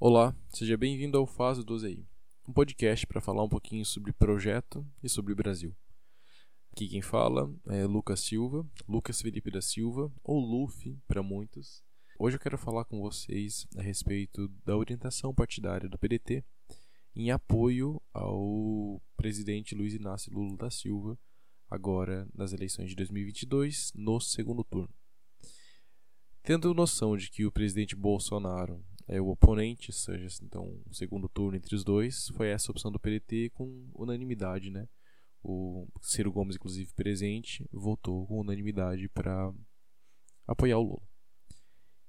Olá, seja bem-vindo ao Fase 12i, um podcast para falar um pouquinho sobre projeto e sobre o Brasil. Aqui quem fala é Lucas Silva, Lucas Felipe da Silva, ou Luffy para muitos. Hoje eu quero falar com vocês a respeito da orientação partidária do PDT em apoio ao presidente Luiz Inácio Lula da Silva, agora nas eleições de 2022, no segundo turno. Tendo noção de que o presidente Bolsonaro é o oponente, seja então o segundo turno entre os dois, foi essa opção do PDT com unanimidade, né? O Ciro Gomes, inclusive presente, votou com unanimidade para apoiar o Lula.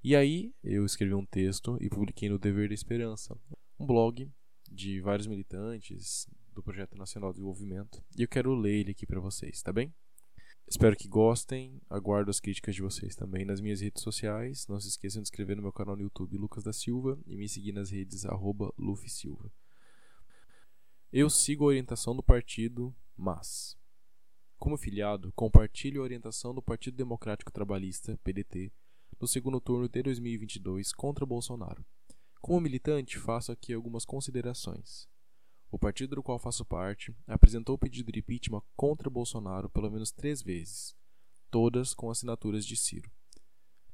E aí eu escrevi um texto e publiquei no Dever da Esperança, um blog de vários militantes do Projeto Nacional de Desenvolvimento, e eu quero ler ele aqui para vocês, tá bem? Espero que gostem. Aguardo as críticas de vocês também nas minhas redes sociais. Não se esqueçam de se inscrever no meu canal no YouTube Lucas da Silva e me seguir nas redes arroba Silva. Eu sigo a orientação do partido, mas, como filiado, compartilho a orientação do Partido Democrático Trabalhista, PDT, no segundo turno de 2022 contra Bolsonaro. Como militante, faço aqui algumas considerações. O partido do qual faço parte apresentou pedido de impeachment contra Bolsonaro pelo menos três vezes, todas com assinaturas de Ciro.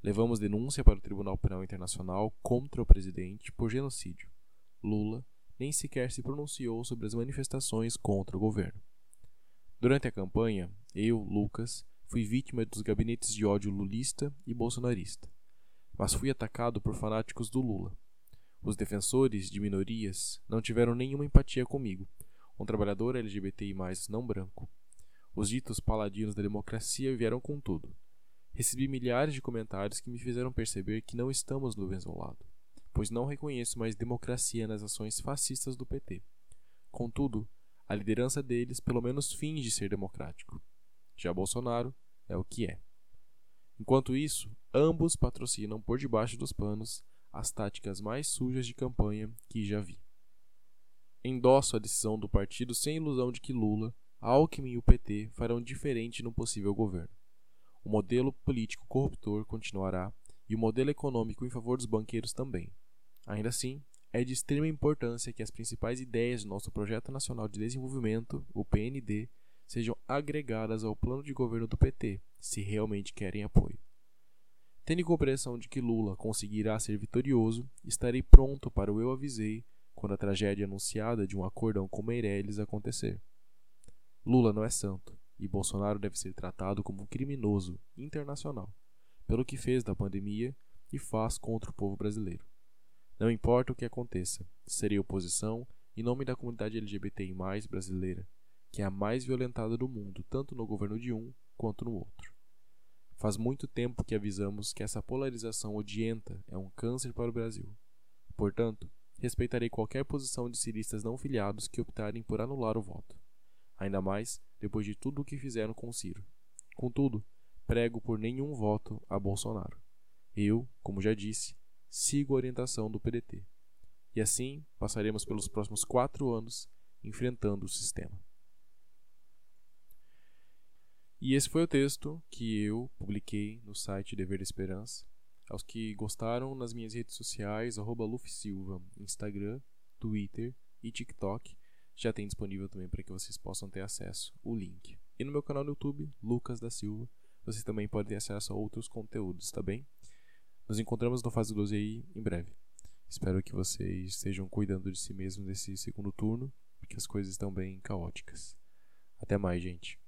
Levamos denúncia para o Tribunal Penal Internacional contra o presidente por genocídio. Lula nem sequer se pronunciou sobre as manifestações contra o governo. Durante a campanha, eu, Lucas, fui vítima dos gabinetes de ódio lulista e bolsonarista, mas fui atacado por fanáticos do Lula os defensores de minorias não tiveram nenhuma empatia comigo, um trabalhador LGBTI, não branco. Os ditos paladinos da democracia vieram com tudo. Recebi milhares de comentários que me fizeram perceber que não estamos do mesmo lado, pois não reconheço mais democracia nas ações fascistas do PT. Contudo, a liderança deles pelo menos finge ser democrático. Já Bolsonaro é o que é. Enquanto isso, ambos patrocinam por debaixo dos panos as táticas mais sujas de campanha que já vi. Endosso a decisão do partido sem ilusão de que Lula, Alckmin e o PT farão diferente no possível governo. O modelo político corruptor continuará e o modelo econômico em favor dos banqueiros também. Ainda assim, é de extrema importância que as principais ideias do nosso Projeto Nacional de Desenvolvimento, o PND, sejam agregadas ao plano de governo do PT, se realmente querem apoio. Tendo compreensão de que Lula conseguirá ser vitorioso, estarei pronto para o eu avisei quando a tragédia anunciada de um acordão com Meirelles acontecer. Lula não é santo e Bolsonaro deve ser tratado como um criminoso internacional pelo que fez da pandemia e faz contra o povo brasileiro. Não importa o que aconteça, serei oposição em nome da comunidade LGBTI brasileira, que é a mais violentada do mundo, tanto no governo de um quanto no outro. Faz muito tempo que avisamos que essa polarização odienta é um câncer para o Brasil. Portanto, respeitarei qualquer posição de ciristas não filiados que optarem por anular o voto. Ainda mais depois de tudo o que fizeram com Ciro. Contudo, prego por nenhum voto a Bolsonaro. Eu, como já disse, sigo a orientação do PDT. E assim passaremos pelos próximos quatro anos enfrentando o sistema. E esse foi o texto que eu publiquei no site Dever Esperança. Aos que gostaram, nas minhas redes sociais, arroba Silva, Instagram, Twitter e TikTok, já tem disponível também para que vocês possam ter acesso o link. E no meu canal no YouTube, Lucas da Silva, vocês também podem ter acesso a outros conteúdos, tá bem? Nos encontramos no Fase 12 aí em breve. Espero que vocês estejam cuidando de si mesmos nesse segundo turno, porque as coisas estão bem caóticas. Até mais, gente.